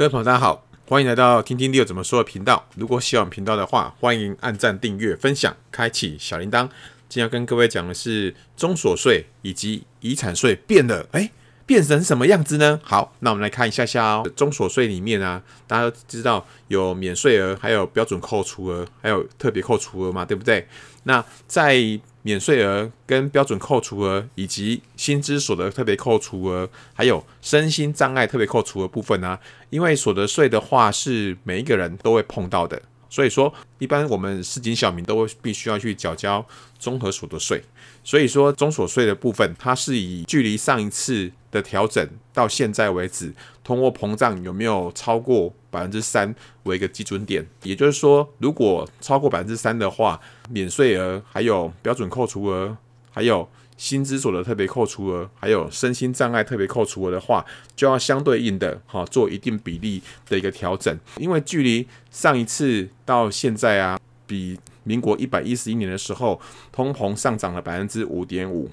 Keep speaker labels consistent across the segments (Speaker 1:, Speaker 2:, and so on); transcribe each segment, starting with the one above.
Speaker 1: 各位朋友，大家好，欢迎来到听听 Leo 怎么说的频道。如果喜欢频道的话，欢迎按赞、订阅、分享、开启小铃铛。今天要跟各位讲的是中所税以及遗产税变了，哎，变成什么样子呢？好，那我们来看一下下哦。中所税里面啊，大家都知道有免税额，还有标准扣除额，还有特别扣除额嘛，对不对？那在免税额跟标准扣除额，以及薪资所得特别扣除额，还有身心障碍特别扣除额部分呢、啊？因为所得税的话是每一个人都会碰到的，所以说一般我们市井小民都会必须要去缴交综合所得税。所以说综所税的部分，它是以距离上一次的调整到现在为止，通货膨胀有没有超过百分之三为一个基准点，也就是说，如果超过百分之三的话，免税额、还有标准扣除额、还有薪资所得特别扣除额、还有身心障碍特别扣除额的话，就要相对应的哈做一定比例的一个调整，因为距离上一次到现在啊，比民国一百一十一年的时候，通膨上涨了百分之五点五，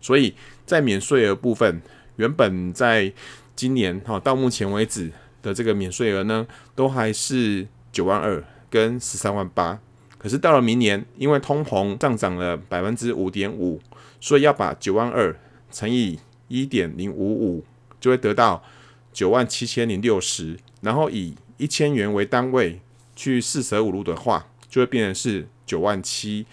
Speaker 1: 所以在免税额部分，原本在今年哈到目前为止的这个免税额呢，都还是九万二跟十三万八。可是到了明年，因为通膨上涨了百分之五点五，所以要把九万二乘以一点零五五，就会得到九万七千零六十。然后以一千元为单位去四舍五入的话，就会变成是九万七。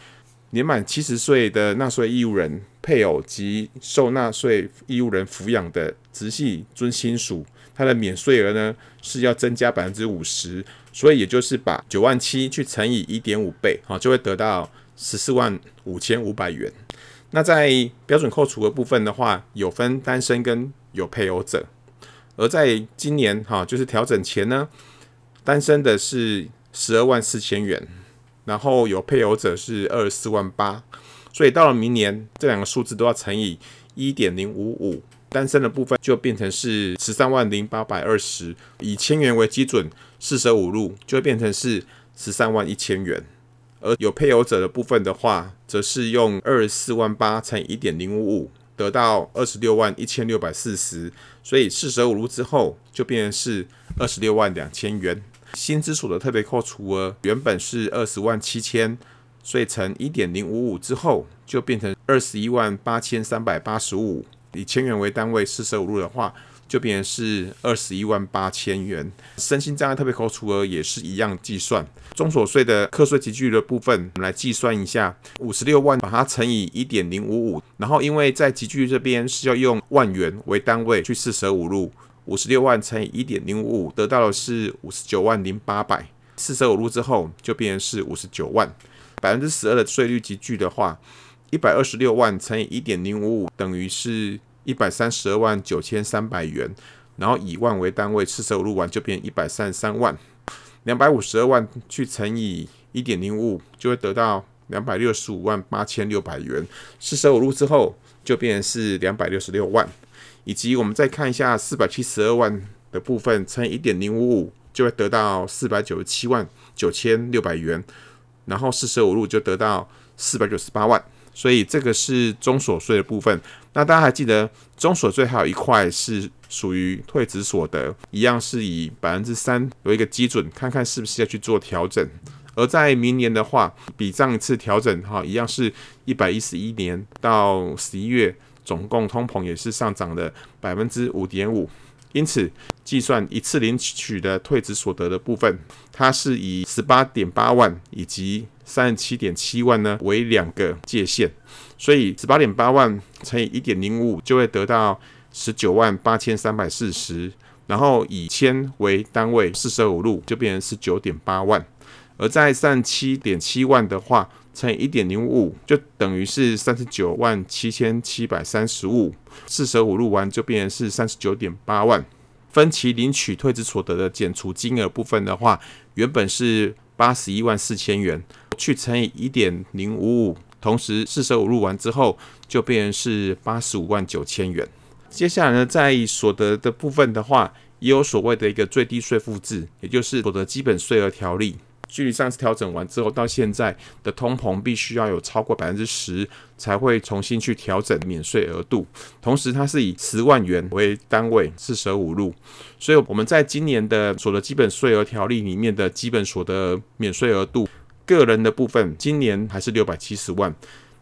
Speaker 1: 年满七十岁的纳税义务人、配偶及受纳税义务人抚养的直系尊亲属，他的免税额呢是要增加百分之五十，所以也就是把九万七去乘以一点五倍，好，就会得到十四万五千五百元。那在标准扣除的部分的话，有分单身跟有配偶者，而在今年哈，就是调整前呢，单身的是十二万四千元。然后有配偶者是二十四万八，所以到了明年，这两个数字都要乘以一点零五五，单身的部分就变成是十三万零八百二十，以千元为基准，四舍五入就会变成是十三万一千元。而有配偶者的部分的话，则是用二十四万八乘一点零五五，得到二十六万一千六百四十，所以四舍五入之后就变成是二十六万两千元。薪资所得特别扣除额原本是二十万七千，所以乘一点零五五之后，就变成二十一万八千三百八十五。以千元为单位四舍五入的话，就变成是二十一万八千元。身心障碍特别扣除额也是一样计算。中所税的课税集聚的部分，我们来计算一下，五十六万把它乘以一点零五五，然后因为在集聚这边是要用万元为单位去四舍五入。五十六万乘以一点零五五，得到的是五十九万零八百。四舍五入之后，就变成是五十九万。百分之十二的税率集聚的话，一百二十六万乘以一点零五五，等于是一百三十二万九千三百元。然后以万为单位，四舍五入完就变一百三十三万。两百五十二万去乘以一点零五五，就会得到两百六十五万八千六百元。四舍五入之后，就变成是两百六十六万。以及我们再看一下四百七十二万的部分乘以一点零五五，就会得到四百九十七万九千六百元，然后四舍五入就得到四百九十八万，所以这个是中所税的部分。那大家还记得中所税还有一块是属于退职所得，一样是以百分之三有一个基准，看看是不是要去做调整。而在明年的话，比上一次调整哈，一样是一百一十一年到十一月。总共通膨也是上涨了百分之五点五，因此计算一次领取的退职所得的部分，它是以十八点八万以及三十七点七万呢为两个界限，所以十八点八万乘以一点零五就会得到十九万八千三百四十，然后以千为单位四舍五入就变成十九点八万，而在三十七点七万的话。乘以一点零五五，就等于是三十九万七千七百三十五。四舍五入完就变成是三十九点八万。分期领取退职所得的减除金额部分的话，原本是八十一万四千元，去乘以一点零五五，同时四舍五入完之后就变成是八十五万九千元。接下来呢，在所得的部分的话，也有所谓的一个最低税负制，也就是所得基本税额条例。距离上次调整完之后，到现在的通膨必须要有超过百分之十，才会重新去调整免税额度。同时，它是以十万元为单位，四舍五入。所以，我们在今年的所得基本税额条例里面的基本所得免税额度，个人的部分，今年还是六百七十万。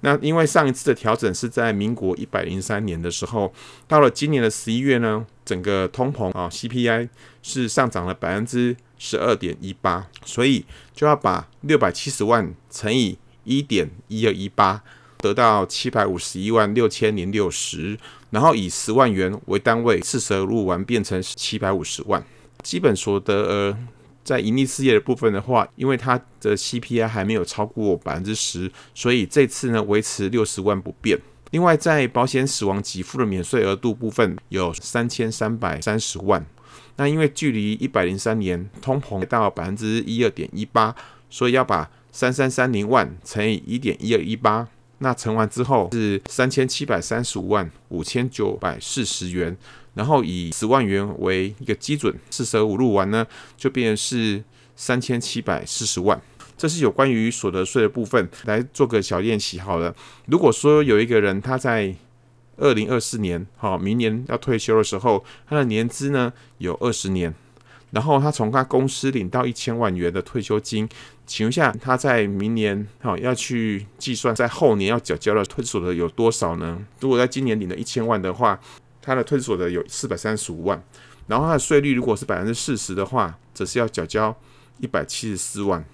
Speaker 1: 那因为上一次的调整是在民国一百零三年的时候，到了今年的十一月呢，整个通膨啊 CPI 是上涨了百分之十二点一八，所以就要把六百七十万乘以一点一二一八，得到七百五十一万六千零六十，然后以十万元为单位，四舍五入完变成七百五十万，基本所得额。在盈利事业的部分的话，因为它的 CPI 还没有超过百分之十，所以这次呢维持六十万不变。另外，在保险死亡给付的免税额度部分有三千三百三十万。那因为距离一百零三年通膨到百分之一二点一八，所以要把三三三零万乘以一点一二一八，那乘完之后是三千七百三十五万五千九百四十元。然后以十万元为一个基准，四舍五入完呢，就变成是三千七百四十万。这是有关于所得税的部分，来做个小练习好了。如果说有一个人他在二零二四年，好，明年要退休的时候，他的年资呢有二十年，然后他从他公司领到一千万元的退休金，请问一下他在明年好要去计算在后年要缴交的退所得有多少呢？如果在今年领了一千万的话，他的退所得有四百三十五万，然后他的税率如果是百分之四十的话，则是要缴交一百七十四万。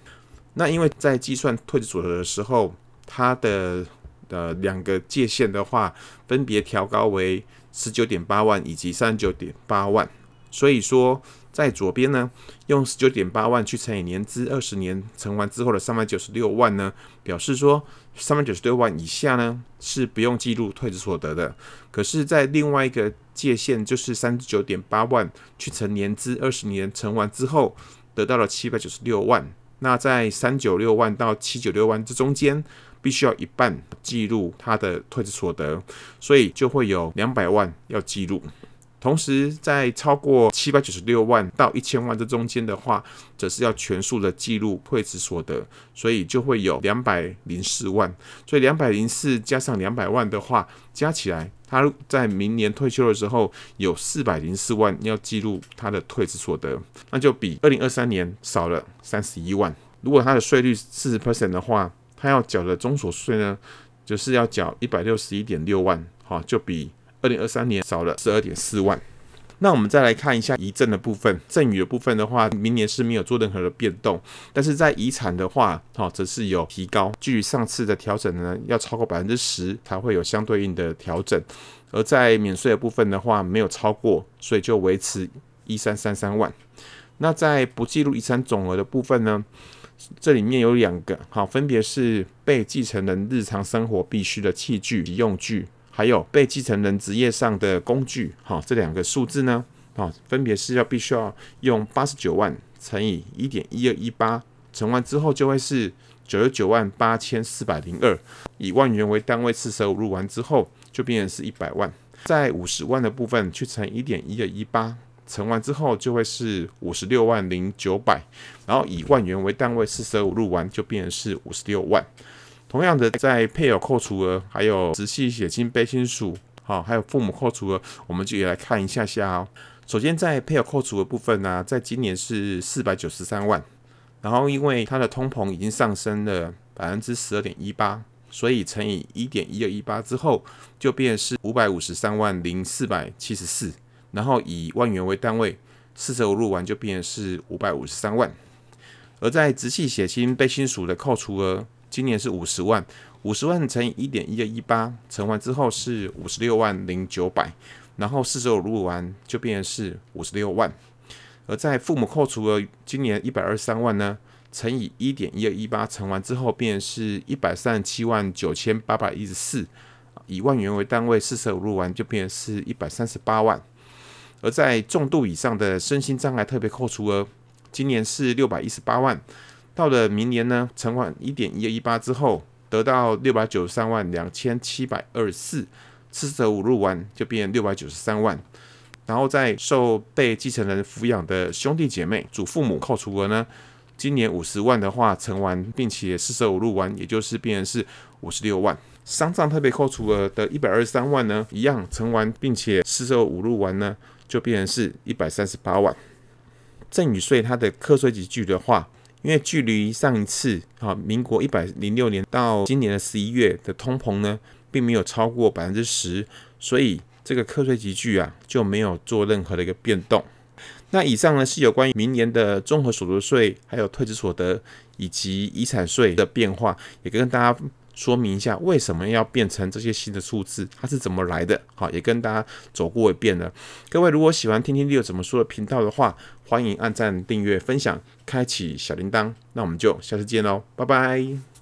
Speaker 1: 那因为在计算退所的时候，他的呃两个界限的话，分别调高为十九点八万以及三十九点八万，所以说。在左边呢，用十九点八万去乘以年资二十年乘完之后的三百九十六万呢，表示说三百九十六万以下呢是不用记录退职所得的。可是，在另外一个界限，就是三十九点八万去乘年资二十年乘完之后，得到了七百九十六万。那在三九六万到七九六万这中间，必须要一半记录他的退职所得，所以就会有两百万要记录。同时，在超过七百九十六万到一千万这中间的话，则是要全数的记录退职所得，所以就会有两百零四万。所以两百零四加上两百万的话，加起来，他在明年退休的时候有四百零四万要记录他的退职所得，那就比二零二三年少了三十一万。如果他的税率四十 percent 的话，他要缴的综所税呢，就是要缴一百六十一点六万，哈，就比。二零二三年少了十二点四万，那我们再来看一下遗赠的部分，赠与的部分的话，明年是没有做任何的变动，但是在遗产的话，哈，则是有提高，距离上次的调整呢，要超过百分之十才会有相对应的调整，而在免税的部分的话，没有超过，所以就维持一三三三万。那在不计入遗产总额的部分呢，这里面有两个，好，分别是被继承人日常生活必需的器具及用具。还有被继承人职业上的工具，哈，这两个数字呢，啊，分别是要必须要用八十九万乘以一点一二一八，乘完之后就会是九十九万八千四百零二，以万元为单位，四舍五入完之后就变成是一百万，在五十万的部分去乘一点一二一八，乘完之后就会是五十六万零九百，然后以万元为单位，四舍五入完就变成是五十六万。同样的，在配偶扣除额、还有直系血亲卑亲属，好，还有父母扣除额，我们就也来看一下下哦。首先，在配偶扣除的部分呢，在今年是四百九十三万，然后因为它的通膨已经上升了百分之十二点一八，所以乘以一点一二一八之后，就变是五百五十三万零四百七十四，然后以万元为单位，四舍五入完就变是五百五十三万。而在直系血亲被亲属的扣除额。今年是五十万，五十万乘以一点一二一八，乘完之后是五十六万零九百，然后四舍五入完就变成是五十六万。而在父母扣除额，今年一百二十三万呢，乘以一点一二一八，乘完之后变成是一百三十七万九千八百一十四，以万元为单位，四舍五入完就变成是一百三十八万。而在重度以上的身心障碍特别扣除额，今年是六百一十八万。到了明年呢，乘完一点一一八之后，得到六百九十三万两千七百二十四，四舍五入完就变六百九十三万。然后在受被继承人抚养的兄弟姐妹、祖父母扣除额呢，今年五十万的话，乘完并且四舍五入完，也就是变成是五十六万。丧葬特别扣除额的一百二十三万呢，一样乘完并且四舍五入完呢，就变成是一百三十八万。赠与税它的课税级距的话，因为距离上一次啊，民国一百零六年到今年的十一月的通膨呢，并没有超过百分之十，所以这个课税集聚啊就没有做任何的一个变动。那以上呢是有关于明年的综合所得税、还有退职所得以及遗产税的变化，也跟大家说明一下为什么要变成这些新的数字，它是怎么来的。好，也跟大家走过一遍了。各位如果喜欢听听六怎么说的频道的话，欢迎按赞、订阅、分享、开启小铃铛。那我们就下次见喽，拜拜。